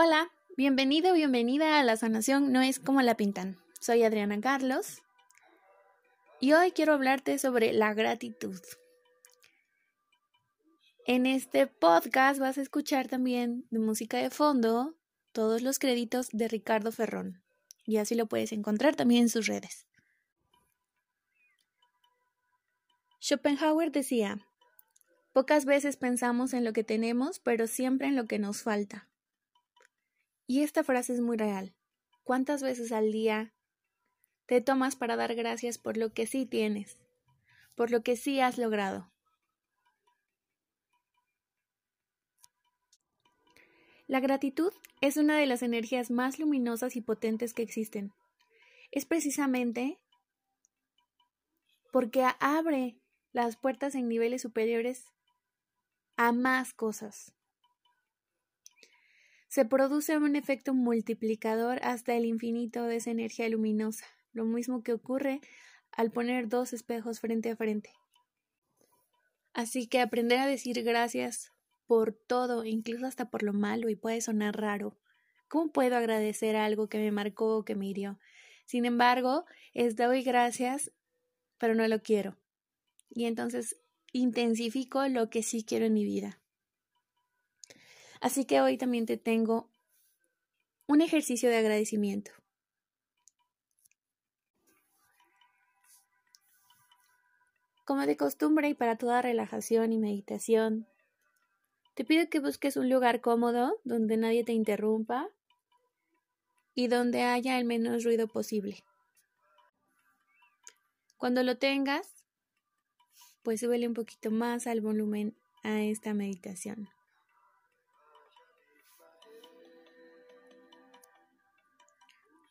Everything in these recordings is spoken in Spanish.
Hola, bienvenido bienvenida a la sanación No es como la pintan. Soy Adriana Carlos y hoy quiero hablarte sobre la gratitud. En este podcast vas a escuchar también de música de fondo todos los créditos de Ricardo Ferrón y así lo puedes encontrar también en sus redes. Schopenhauer decía, pocas veces pensamos en lo que tenemos, pero siempre en lo que nos falta. Y esta frase es muy real. ¿Cuántas veces al día te tomas para dar gracias por lo que sí tienes, por lo que sí has logrado? La gratitud es una de las energías más luminosas y potentes que existen. Es precisamente porque abre las puertas en niveles superiores a más cosas se produce un efecto multiplicador hasta el infinito de esa energía luminosa, lo mismo que ocurre al poner dos espejos frente a frente. Así que aprender a decir gracias por todo, incluso hasta por lo malo, y puede sonar raro. ¿Cómo puedo agradecer algo que me marcó o que me hirió? Sin embargo, es doy gracias, pero no lo quiero. Y entonces intensifico lo que sí quiero en mi vida. Así que hoy también te tengo un ejercicio de agradecimiento. Como de costumbre y para toda relajación y meditación, te pido que busques un lugar cómodo donde nadie te interrumpa y donde haya el menos ruido posible. Cuando lo tengas, pues súbele un poquito más al volumen a esta meditación.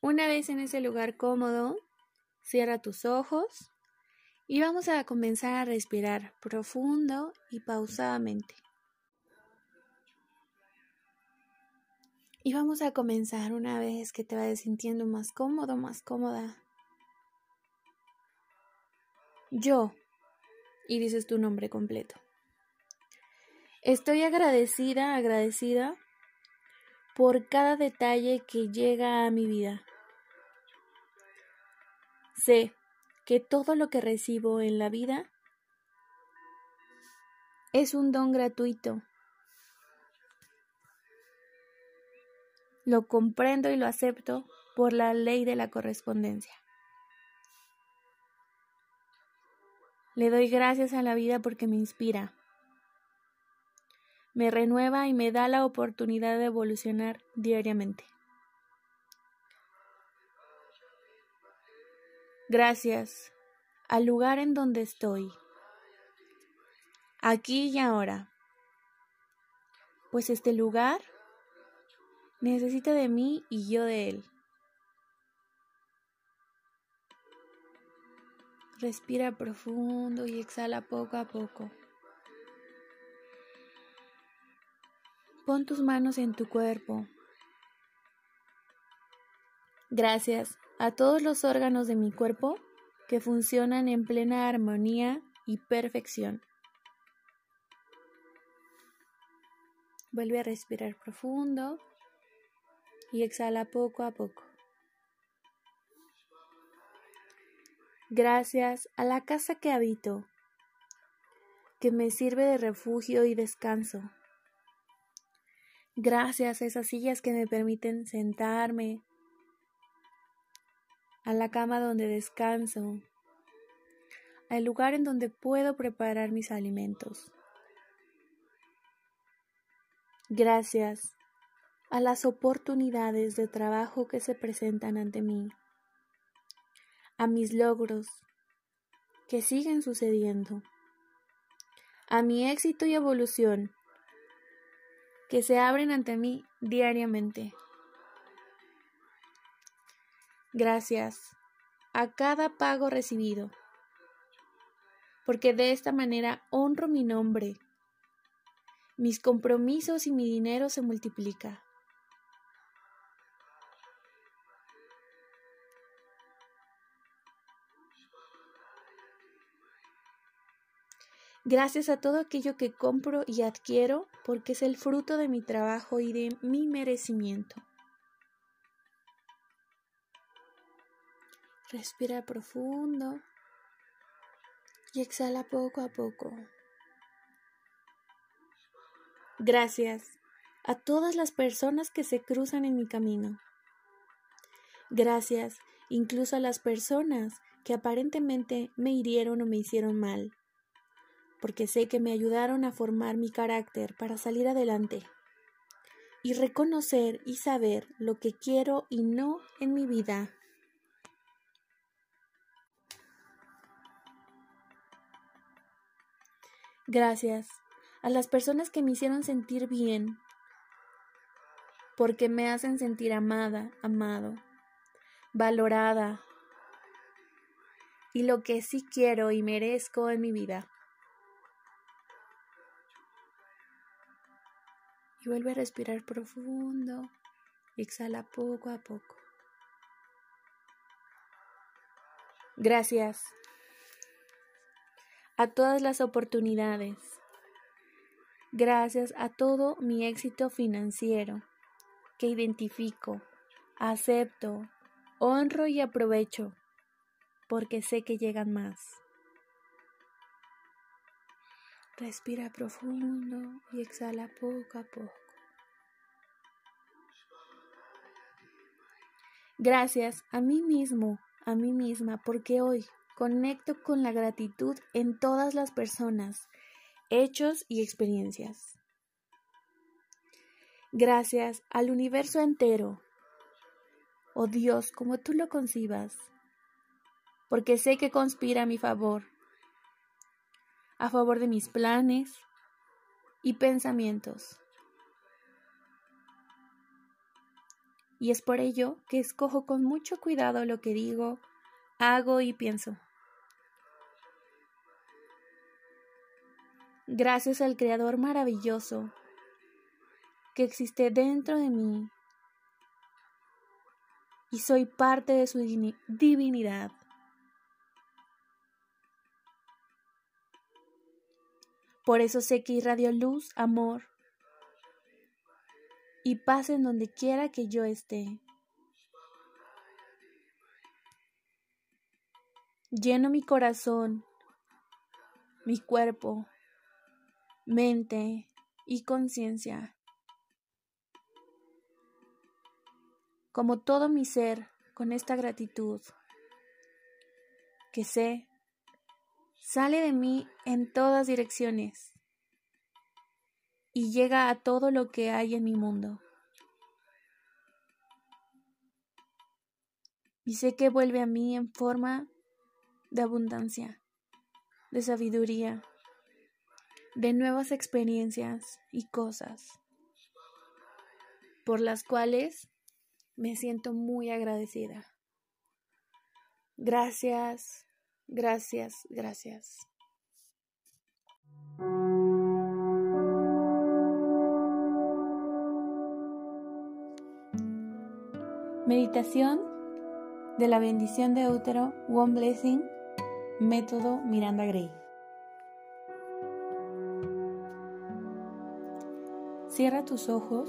Una vez en ese lugar cómodo, cierra tus ojos y vamos a comenzar a respirar profundo y pausadamente. Y vamos a comenzar una vez que te vayas sintiendo más cómodo, más cómoda. Yo, y dices tu nombre completo. Estoy agradecida, agradecida por cada detalle que llega a mi vida. Sé que todo lo que recibo en la vida es un don gratuito. Lo comprendo y lo acepto por la ley de la correspondencia. Le doy gracias a la vida porque me inspira, me renueva y me da la oportunidad de evolucionar diariamente. Gracias al lugar en donde estoy, aquí y ahora, pues este lugar necesita de mí y yo de él. Respira profundo y exhala poco a poco. Pon tus manos en tu cuerpo. Gracias a todos los órganos de mi cuerpo que funcionan en plena armonía y perfección. Vuelve a respirar profundo y exhala poco a poco. Gracias a la casa que habito, que me sirve de refugio y descanso. Gracias a esas sillas que me permiten sentarme, a la cama donde descanso, al lugar en donde puedo preparar mis alimentos. Gracias a las oportunidades de trabajo que se presentan ante mí, a mis logros que siguen sucediendo, a mi éxito y evolución que se abren ante mí diariamente. Gracias a cada pago recibido, porque de esta manera honro mi nombre, mis compromisos y mi dinero se multiplica. Gracias a todo aquello que compro y adquiero porque es el fruto de mi trabajo y de mi merecimiento. Respira profundo y exhala poco a poco. Gracias a todas las personas que se cruzan en mi camino. Gracias incluso a las personas que aparentemente me hirieron o me hicieron mal, porque sé que me ayudaron a formar mi carácter para salir adelante y reconocer y saber lo que quiero y no en mi vida. Gracias a las personas que me hicieron sentir bien, porque me hacen sentir amada, amado, valorada y lo que sí quiero y merezco en mi vida. Y vuelve a respirar profundo exhala poco a poco. Gracias a todas las oportunidades. Gracias a todo mi éxito financiero que identifico, acepto, honro y aprovecho, porque sé que llegan más. Respira profundo y exhala poco a poco. Gracias a mí mismo, a mí misma, porque hoy Conecto con la gratitud en todas las personas, hechos y experiencias. Gracias al universo entero, oh Dios, como tú lo concibas, porque sé que conspira a mi favor, a favor de mis planes y pensamientos. Y es por ello que escojo con mucho cuidado lo que digo, hago y pienso. gracias al Creador maravilloso que existe dentro de mí y soy parte de su divinidad. Por eso sé que irradio luz, amor y paz en donde quiera que yo esté. Lleno mi corazón, mi cuerpo, mente y conciencia. Como todo mi ser, con esta gratitud que sé, sale de mí en todas direcciones y llega a todo lo que hay en mi mundo. Y sé que vuelve a mí en forma de abundancia, de sabiduría, de nuevas experiencias y cosas por las cuales me siento muy agradecida. Gracias, gracias, gracias. Meditación de la bendición de útero, One Blessing, método Miranda Gray. Cierra tus ojos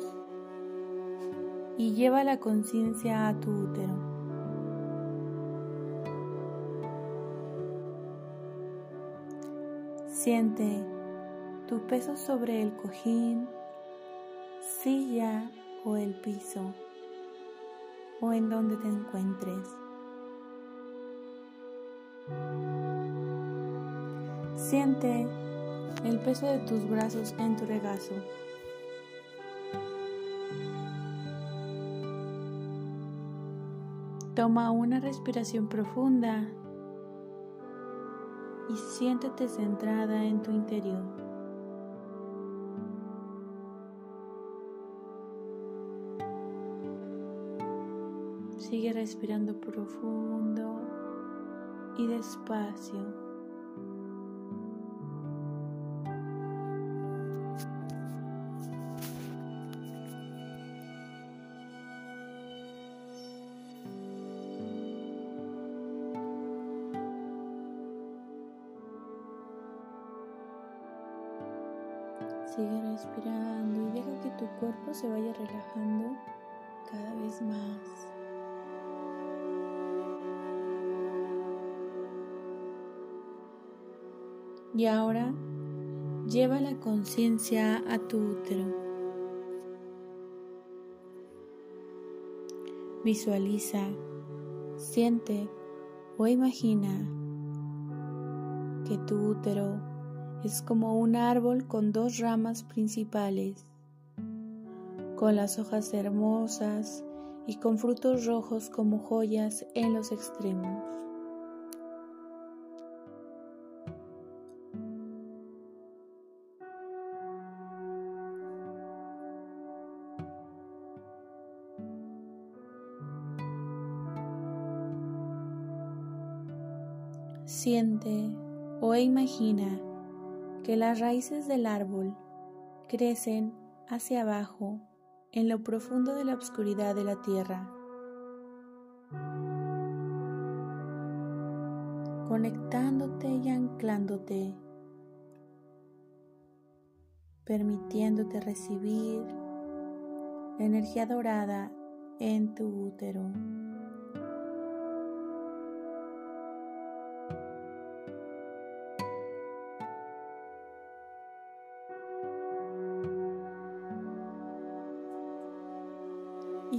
y lleva la conciencia a tu útero. Siente tu peso sobre el cojín, silla o el piso o en donde te encuentres. Siente el peso de tus brazos en tu regazo. Toma una respiración profunda y siéntate centrada en tu interior. Sigue respirando profundo y despacio. Cuerpo se vaya relajando cada vez más. Y ahora lleva la conciencia a tu útero. Visualiza, siente o imagina que tu útero es como un árbol con dos ramas principales, con las hojas hermosas y con frutos rojos como joyas en los extremos. Siente o imagina que las raíces del árbol crecen hacia abajo en lo profundo de la oscuridad de la tierra, conectándote y anclándote, permitiéndote recibir la energía dorada en tu útero.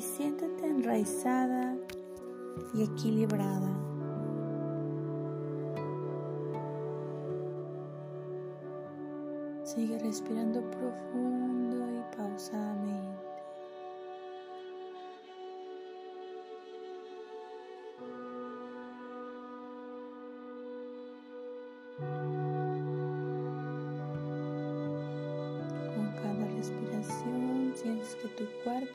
Y siéntate enraizada y equilibrada. Sigue respirando profundo y pausadamente.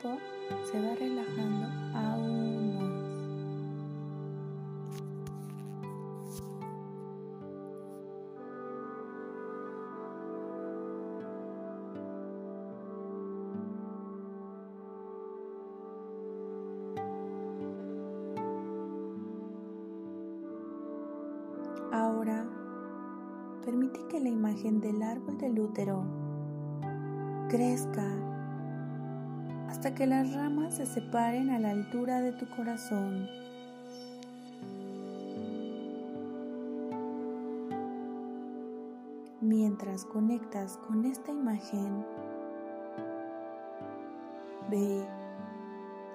Se va relajando aún más. Ahora, permite que la imagen del árbol del útero crezca hasta que las ramas se separen a la altura de tu corazón. Mientras conectas con esta imagen, ve,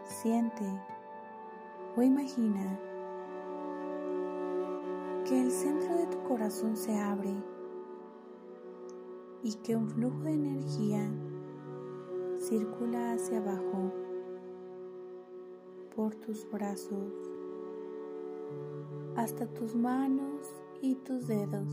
siente o imagina que el centro de tu corazón se abre y que un flujo de energía circula hacia abajo por tus brazos hasta tus manos y tus dedos.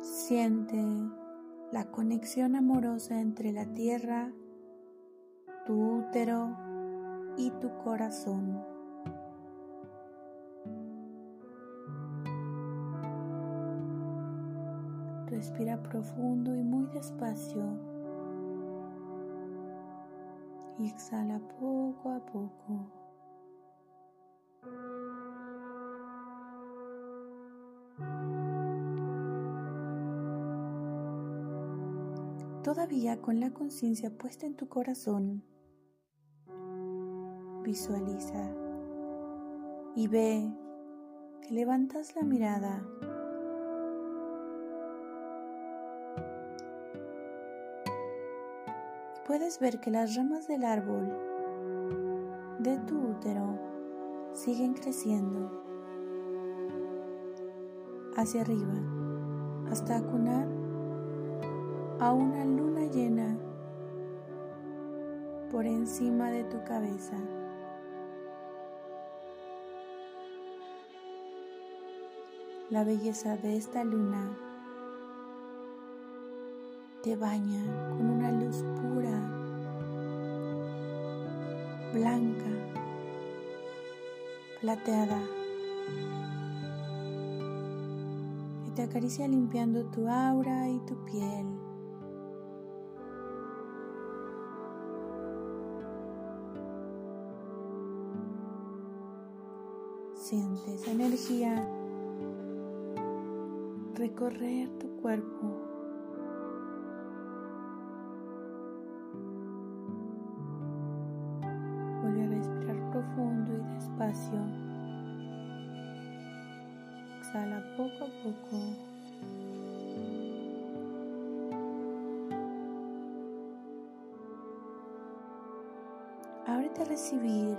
Siente la conexión amorosa entre la tierra tu útero y tu corazón. Respira profundo y muy despacio. Y exhala poco a poco. Todavía con la conciencia puesta en tu corazón, Visualiza y ve que levantas la mirada puedes ver que las ramas del árbol de tu útero siguen creciendo hacia arriba hasta acunar a una luna llena por encima de tu cabeza. La belleza de esta luna te baña con una luz pura, blanca, plateada. Y te acaricia limpiando tu aura y tu piel. Siente esa energía recorrer tu cuerpo. Vuelve a respirar profundo y despacio. Exhala poco a poco. Ábrete a recibir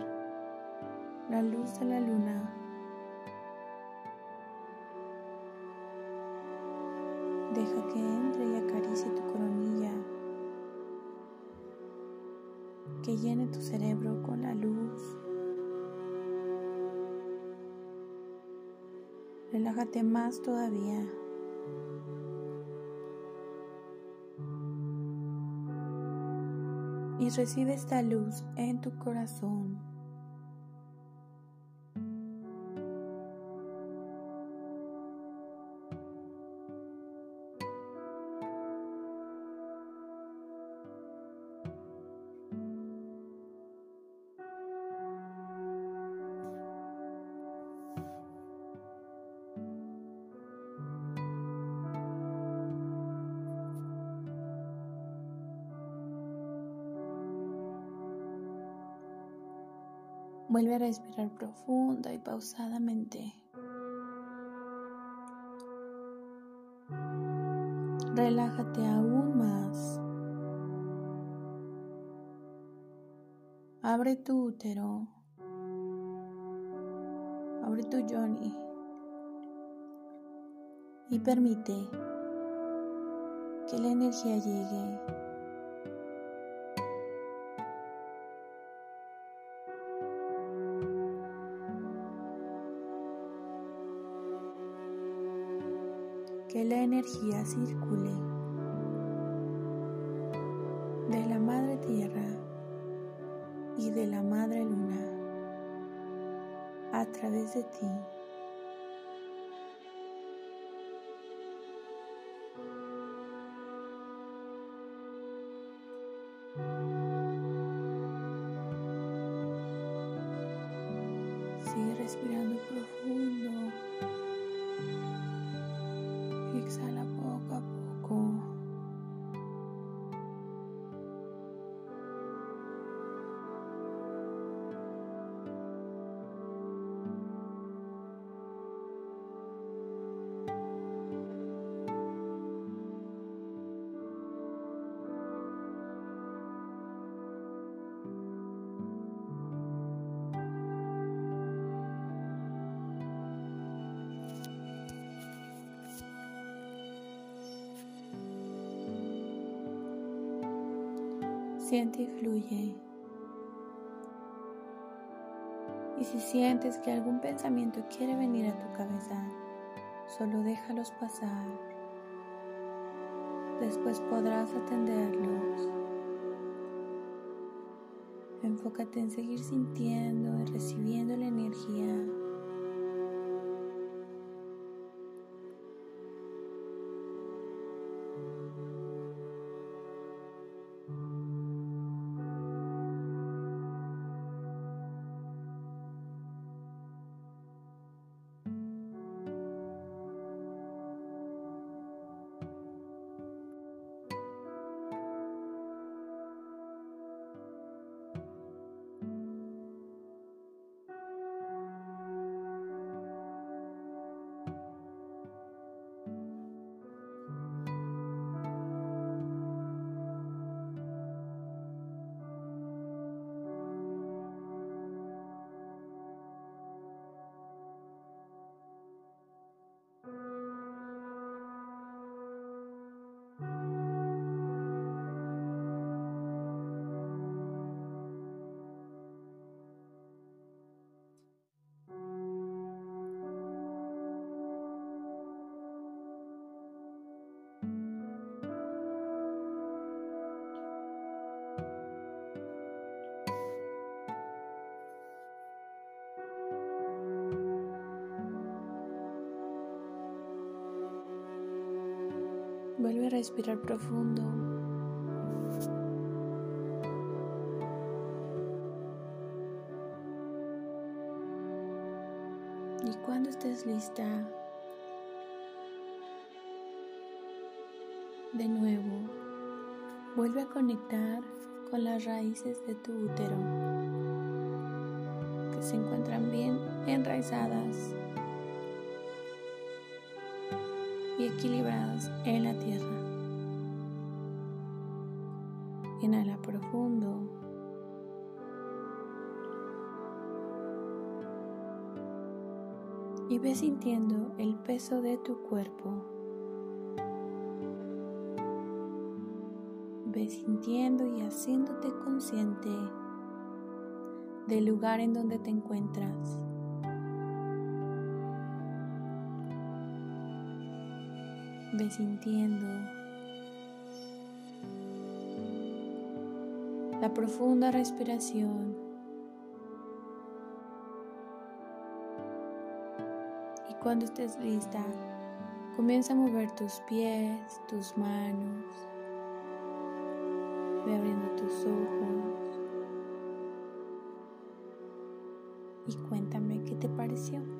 la luz de la luna Que entre y acaricie tu coronilla, que llene tu cerebro con la luz. Relájate más todavía. Y recibe esta luz en tu corazón. Vuelve a respirar profunda y pausadamente. Relájate aún más. Abre tu útero. Abre tu Johnny. Y permite que la energía llegue energía circule de la madre tierra y de la madre luna a través de ti. Sigue respirando profundo. Exhala Siente y fluye. Y si sientes que algún pensamiento quiere venir a tu cabeza, solo déjalos pasar. Después podrás atenderlos. Enfócate en seguir sintiendo y recibiendo la energía Vuelve a respirar profundo. Y cuando estés lista, de nuevo, vuelve a conectar con las raíces de tu útero, que se encuentran bien enraizadas y equilibradas en la tierra. Inhala profundo. Y ve sintiendo el peso de tu cuerpo. Ve sintiendo y haciéndote consciente del lugar en donde te encuentras. Ve sintiendo la profunda respiración y cuando estés lista comienza a mover tus pies, tus manos, ve abriendo tus ojos y cuéntame qué te pareció.